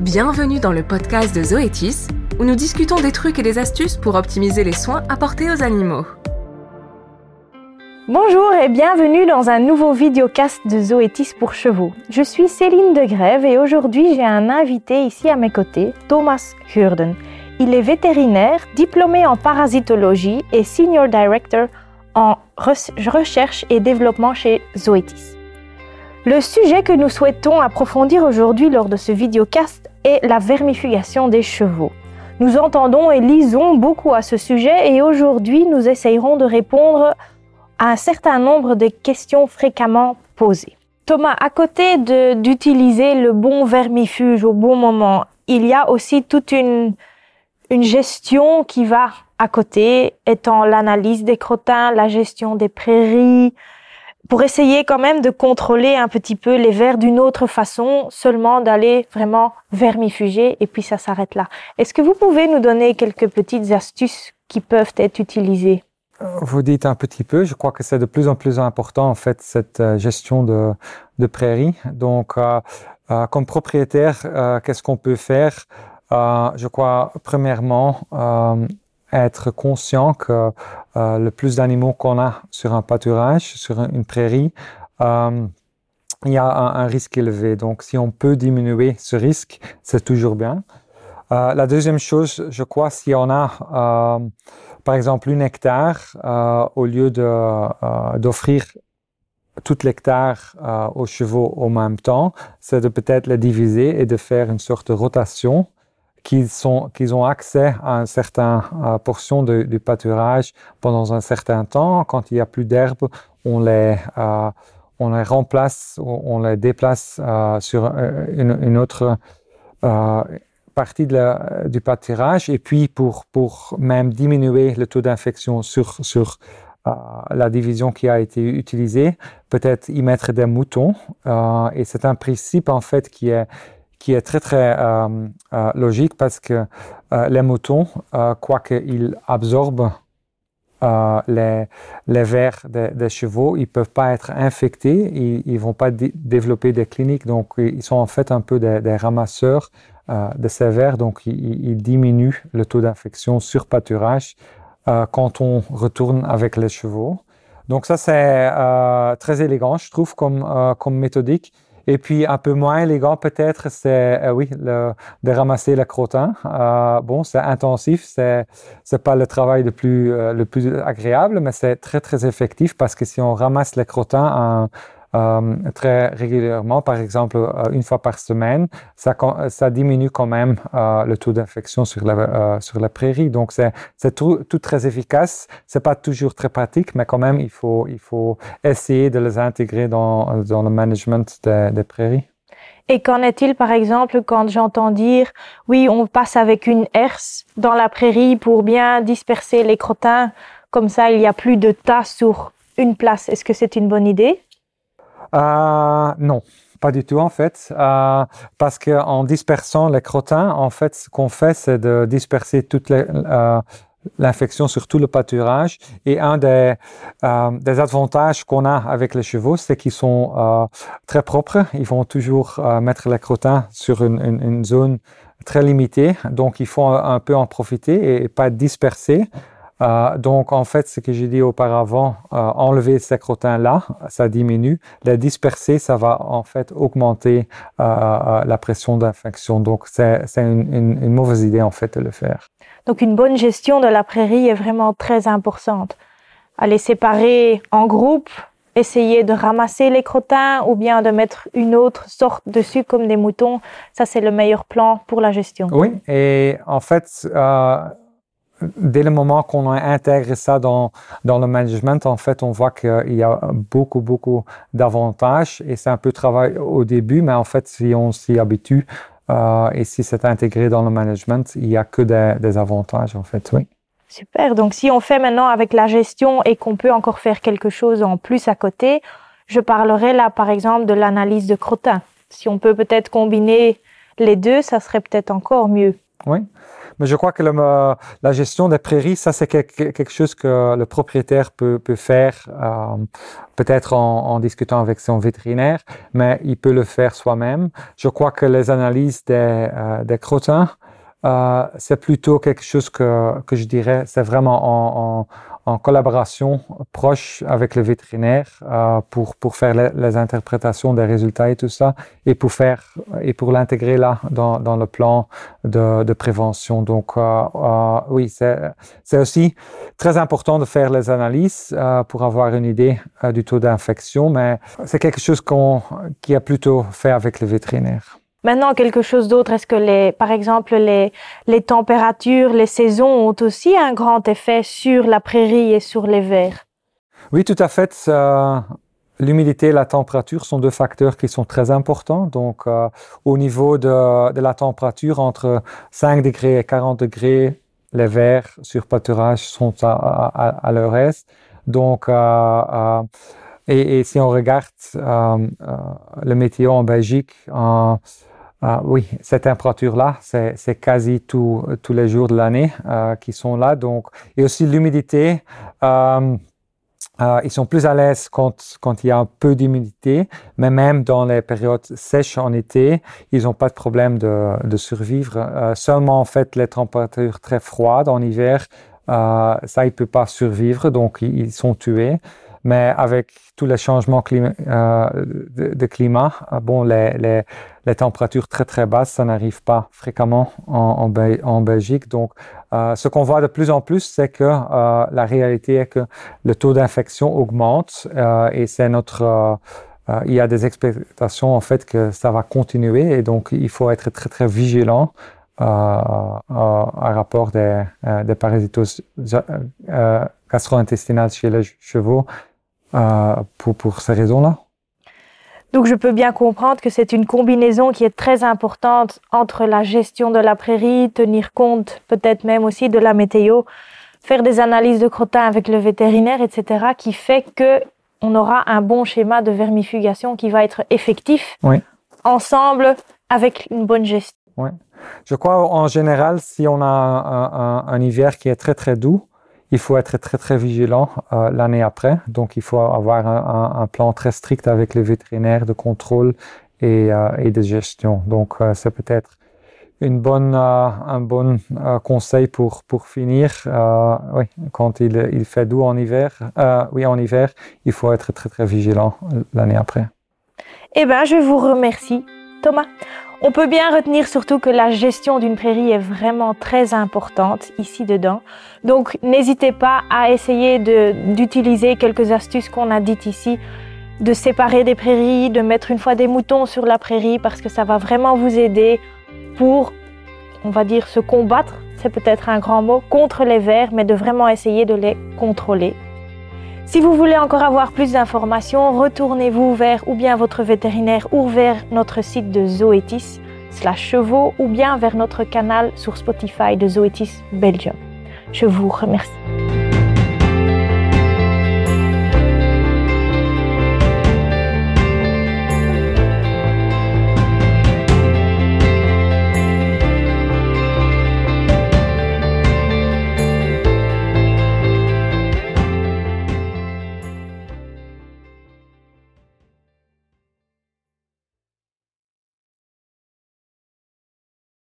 Bienvenue dans le podcast de Zoétis, où nous discutons des trucs et des astuces pour optimiser les soins apportés aux animaux. Bonjour et bienvenue dans un nouveau videocast de Zoétis pour chevaux. Je suis Céline Degrève et aujourd'hui j'ai un invité ici à mes côtés, Thomas Hurden. Il est vétérinaire, diplômé en parasitologie et senior director en recherche et développement chez Zoetis. Le sujet que nous souhaitons approfondir aujourd'hui lors de ce videocast est la vermifugation des chevaux. Nous entendons et lisons beaucoup à ce sujet et aujourd'hui nous essayerons de répondre à un certain nombre de questions fréquemment posées. Thomas, à côté d'utiliser le bon vermifuge au bon moment, il y a aussi toute une, une gestion qui va à côté, étant l'analyse des crottins, la gestion des prairies, pour essayer quand même de contrôler un petit peu les vers d'une autre façon, seulement d'aller vraiment vermifuger et puis ça s'arrête là. Est-ce que vous pouvez nous donner quelques petites astuces qui peuvent être utilisées? Vous dites un petit peu, je crois que c'est de plus en plus important en fait cette euh, gestion de, de prairies. Donc, euh, euh, comme propriétaire, qu'est-ce qu'on peut faire? Je crois premièrement être conscient que euh, le plus d'animaux qu'on a sur un pâturage, sur une prairie, euh, il y a un, risque élevé. Donc, si on peut diminuer ce risque, c'est toujours bien. Euh, la deuxième chose, je crois, si on a, par exemple, une hectare, au lieu d'offrir tout l'hectare aux chevaux au même temps, c'est de peut-être les diviser et de faire une sorte de rotation qu'ils ont accès à une certaine euh, portion du pâturage pendant un certain temps. Quand il n'y a plus d'herbe, on les, euh, on les remplace, on les déplace euh, sur une, autre partie de du pâturage. Et puis, pour, pour même diminuer le taux d'infection sur, sur la division qui a été utilisée, peut-être y mettre des moutons. et c'est un principe, en fait, qui est qui est très très euh, euh, logique parce que euh, les moutons, quoiqu'ils absorbent les, les vers des, chevaux, ils peuvent pas être infectés, ils, ne vont pas développer des cliniques, donc ils sont en fait un peu des, ramasseurs de ces vers, donc ils, ils, diminuent le taux d'infection sur pâturage quand on retourne avec les chevaux. Donc ça c'est très élégant, je trouve, comme, comme méthodique. Et puis un peu moins élégant peut-être, c'est euh, oui, le, de ramasser le crottin. Euh, bon, c'est intensif, c'est c'est pas le travail le plus euh, le plus agréable, mais c'est très très effectif parce que si on ramasse les crottins euh, très régulièrement, par exemple euh, une fois par semaine, ça, ça diminue quand même euh, le taux d'infection sur la, sur la prairie. Donc c'est tout, tout, très efficace. C'est pas toujours très pratique, mais quand même il faut, il faut essayer de les intégrer dans, dans le management des, des prairies. Et qu'en est-il, par exemple, quand j'entends dire, oui, on passe avec une herse dans la prairie pour bien disperser les crottins, comme ça, il n'y a plus de tas sur une place. Est-ce que c'est une bonne idée? Euh, non, pas du tout en fait, euh, parce qu'en dispersant les crottins, en fait, ce qu'on fait, c'est de disperser toute euh, l'infection sur tout le pâturage. Et un des, euh, des avantages qu'on a avec les chevaux, c'est qu'ils sont euh, très propres. Ils vont toujours mettre les crottins sur une, une, zone très limitée, donc il faut un peu en profiter et pas disperser. Euh, donc, en fait, ce que j'ai dit auparavant, euh, enlever ces crottins-là, ça diminue. Les disperser, ça va en fait augmenter euh, la pression d'infection. Donc, c'est une, une, une, mauvaise idée en fait de le faire. Donc, une bonne gestion de la prairie est vraiment très importante. Aller séparer en groupe, essayer de ramasser les crottins ou bien de mettre une autre sorte dessus comme des moutons, ça c'est le meilleur plan pour la gestion. Oui, et en fait, dès le moment qu'on a intégré ça dans, dans le management, en fait, on voit qu'il y a beaucoup, beaucoup d'avantages et c'est un peu travail au début, mais en fait, si on s'y habitue euh, et si c'est intégré dans le management, il n'y a que des, des, avantages, en fait, oui. Super. Donc, si on fait maintenant avec la gestion et qu'on peut encore faire quelque chose en plus à côté, je parlerai là, par exemple, de l'analyse de crottin. Si on peut peut-être combiner les deux, ça serait peut-être encore mieux. Oui. Mais je crois que la gestion des prairies, ça c'est quelque chose que le propriétaire peut, peut faire, euh, peut-être en, en, discutant avec son vétérinaire, mais il peut le faire soi-même. Je crois que les analyses des, euh, des crottins, euh, c'est plutôt quelque chose que, que je dirais, c'est vraiment en, en, en, collaboration proche avec le vétérinaire euh, pour, pour faire les, les, interprétations des résultats et tout ça, et pour faire et pour l'intégrer là dans, dans le plan de, de prévention. Donc euh, euh oui, c'est aussi très important de faire les analyses euh, pour avoir une idée euh, du taux d'infection, mais c'est quelque chose qu'on qui a plutôt fait avec le vétérinaire. Maintenant, quelque chose d'autre, est-ce que les, par exemple, les, les températures, les saisons ont aussi un grand effet sur la prairie et sur les vers? Oui, tout à fait. L'humidité et la température sont deux facteurs qui sont très importants. Donc, euh, au niveau de, de, la température, entre 5 degrés et 40 degrés, les vers sur pâturage sont à, leur aise. Donc, euh, euh et, et, si on regarde le météo en Belgique, ah, oui, cette température-là, c'est quasi tous les jours de l'année euh, qui sont là. Donc, et aussi l'humidité. Euh, euh, ils sont plus à l'aise quand, il y a un peu d'humidité, mais même dans les périodes sèches en été, ils n'ont pas de problème de, survivre. Seulement, en fait, les températures très froides en hiver, ça, ils ne peuvent pas survivre, donc ils sont tués. Mais avec tous les changements euh, de, climat, euh, bon, les, les, températures très très basses, ça n'arrive pas fréquemment en, Belgique. Donc, euh, ce qu'on voit de plus en plus, c'est que euh, la réalité est que le taux d'infection augmente euh, et c'est notre euh, il y a des expectations en fait que ça va continuer et donc il faut être très très vigilant euh, à rapport des, des parasitoses gastro-intestinales chez les chevaux euh, pour, pour ces raisons-là. Donc je peux bien comprendre que c'est une combinaison qui est très importante entre la gestion de la prairie, tenir compte peut-être même aussi de la météo, faire des analyses de crottin avec le vétérinaire, etc., qui fait que on aura un bon schéma de vermifugation qui va être effectif oui. ensemble avec une bonne gestion. Oui. Je crois en général, si on a un, un, un hiver qui est très très doux, il faut être très très vigilant euh, l'année après. Donc il faut avoir un, plan très strict avec les vétérinaires de contrôle et, euh, de gestion. Donc euh, c'est peut-être une bonne, un bon conseil pour, pour finir. Oui, quand il, il fait doux en hiver, oui en hiver, il faut être très très vigilant l'année après. Eh ben, je vous remercie, Thomas. On peut bien retenir surtout que la gestion d'une prairie est vraiment très importante ici dedans. Donc n'hésitez pas à essayer d'utiliser quelques astuces qu'on a dites ici, de séparer des prairies, de mettre une fois des moutons sur la prairie parce que ça va vraiment vous aider pour, on va dire, se combattre, c'est peut-être un grand mot, contre les vers, mais de vraiment essayer de les contrôler. Si vous voulez encore avoir plus d'informations, retournez-vous vers ou bien votre vétérinaire ou vers notre site de Zoetis slash chevaux ou bien vers notre canal sur Spotify de Zoetis Belgium. Je vous remercie.